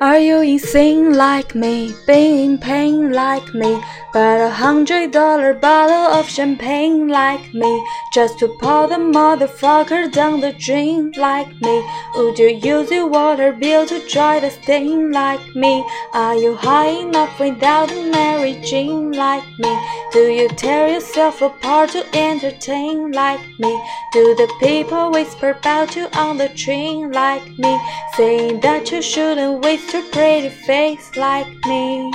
Are you insane like me, being in pain like me? But a hundred dollar bottle of champagne like me, just to pour the motherfucker down the drain like me? Would you use your water bill to dry the stain like me? Are you high enough without a Mary Jane like me? Do you tear yourself apart to entertain like me? Do the people whisper about you on the train like me, saying that you shouldn't waste your pretty face like me.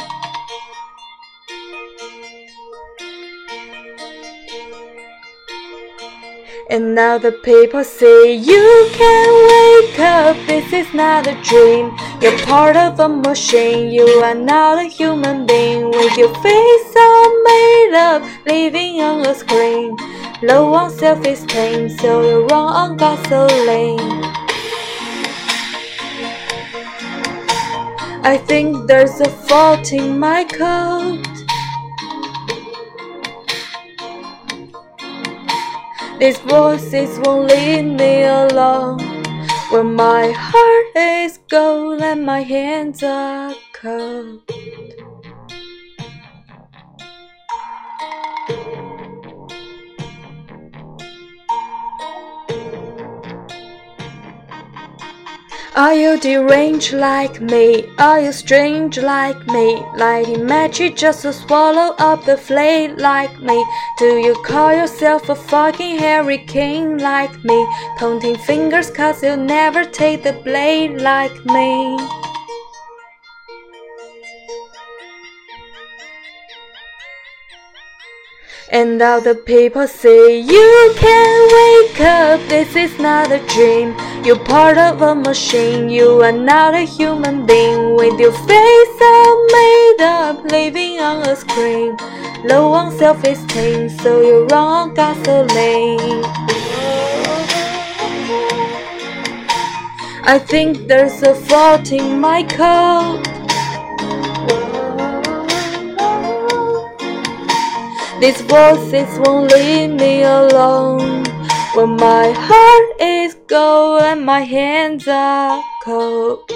And now the people say you can wake up, this is not a dream. You're part of a machine, you are not a human being. With your face all made up, living on a screen. Low on self esteem, so you're wrong on gasoline. I think there's a fault in my code. These voices won't leave me alone. When my heart is cold and my hands are cold. Are you deranged like me? Are you strange like me? Lighting magic just to swallow up the flame like me? Do you call yourself a fucking hurricane like me? Pointing fingers cause you'll never take the blame like me. And all the people say you can wake up, this is not a dream. You're part of a machine, you are not a human being. With your face all made up, living on a screen. Low on self esteem, so you're wrong gasoline. I think there's a fault in my code. These voices won't leave me alone when my heart is cold and my hands are cold.